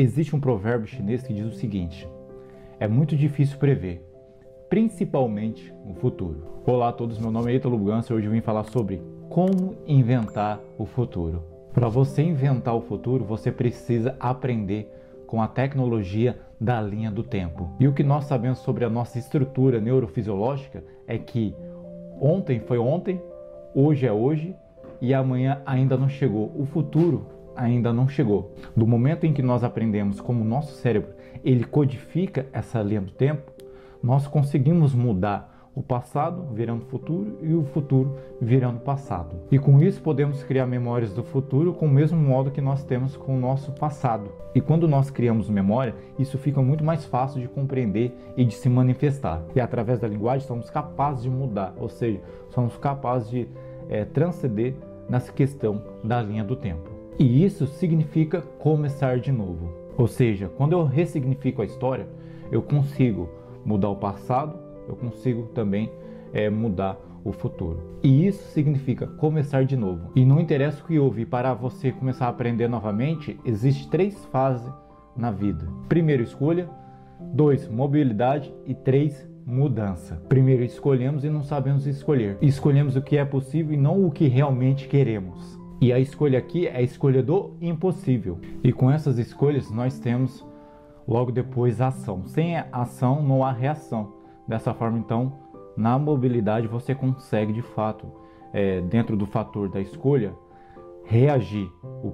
Existe um provérbio chinês que diz o seguinte: é muito difícil prever, principalmente o futuro. Olá a todos, meu nome é Ítalo Bugança e hoje eu vim falar sobre como inventar o futuro. Para você inventar o futuro, você precisa aprender com a tecnologia da linha do tempo. E o que nós sabemos sobre a nossa estrutura neurofisiológica é que ontem foi ontem, hoje é hoje e amanhã ainda não chegou. O futuro ainda não chegou. Do momento em que nós aprendemos como o nosso cérebro ele codifica essa linha do tempo, nós conseguimos mudar o passado virando futuro e o futuro virando passado. E com isso podemos criar memórias do futuro com o mesmo modo que nós temos com o nosso passado. E quando nós criamos memória, isso fica muito mais fácil de compreender e de se manifestar. E através da linguagem somos capazes de mudar, ou seja, somos capazes de é, transcender nessa questão da linha do tempo. E isso significa começar de novo. Ou seja, quando eu ressignifico a história, eu consigo mudar o passado, eu consigo também é, mudar o futuro. E isso significa começar de novo. E não interessa o que houve, para você começar a aprender novamente, existe três fases na vida. Primeiro, escolha. Dois, mobilidade. E três, mudança. Primeiro, escolhemos e não sabemos escolher. Escolhemos o que é possível e não o que realmente queremos. E a escolha aqui é a escolha do impossível. E com essas escolhas nós temos logo depois ação. Sem ação não há reação. Dessa forma, então, na mobilidade você consegue de fato, é, dentro do fator da escolha, reagir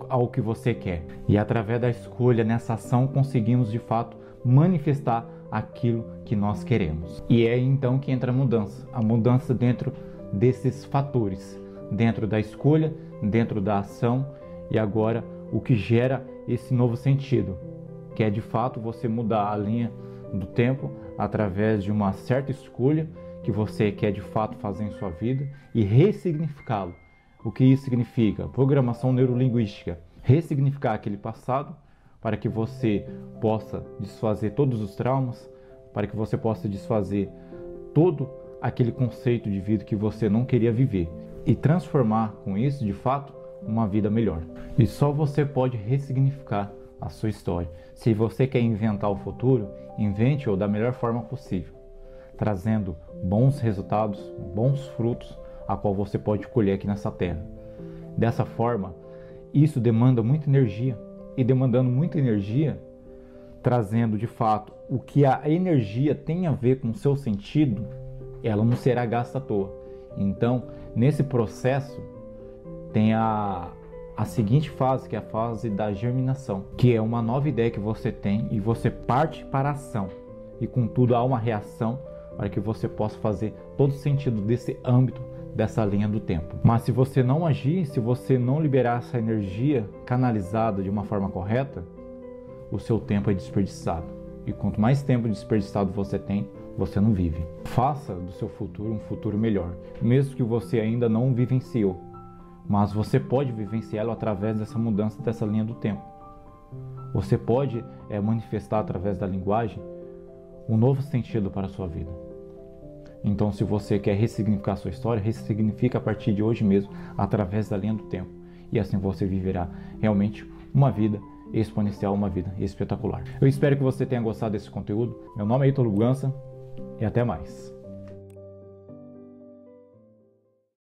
ao que você quer. E através da escolha nessa ação conseguimos de fato manifestar aquilo que nós queremos. E é então que entra a mudança, a mudança dentro desses fatores, dentro da escolha, dentro da ação e agora o que gera esse novo sentido, que é de fato você mudar a linha do tempo através de uma certa escolha que você quer de fato fazer em sua vida e ressignificá-lo. O que isso significa? Programação neurolinguística. Ressignificar aquele passado para que você possa desfazer todos os traumas, para que você possa desfazer todo aquele conceito de vida que você não queria viver e transformar com isso, de fato, uma vida melhor. E só você pode ressignificar a sua história. Se você quer inventar o futuro, invente-o da melhor forma possível, trazendo bons resultados, bons frutos, a qual você pode colher aqui nessa terra. Dessa forma, isso demanda muita energia, e demandando muita energia, trazendo de fato o que a energia tem a ver com o seu sentido, ela não será gasta à toa. Então, nesse processo, tem a, a seguinte fase, que é a fase da germinação, que é uma nova ideia que você tem e você parte para a ação. E contudo, há uma reação para que você possa fazer todo sentido desse âmbito dessa linha do tempo. Mas se você não agir, se você não liberar essa energia canalizada de uma forma correta, o seu tempo é desperdiçado. E quanto mais tempo desperdiçado você tem, você não vive. Faça do seu futuro um futuro melhor, mesmo que você ainda não vivenciou. Mas você pode vivenciá-lo através dessa mudança dessa linha do tempo. Você pode é, manifestar através da linguagem um novo sentido para a sua vida. Então, se você quer ressignificar a sua história, ressignifica a partir de hoje mesmo, através da linha do tempo. E assim você viverá realmente uma vida exponencial, uma vida espetacular. Eu espero que você tenha gostado desse conteúdo. Meu nome é Ítalo Gança e até mais.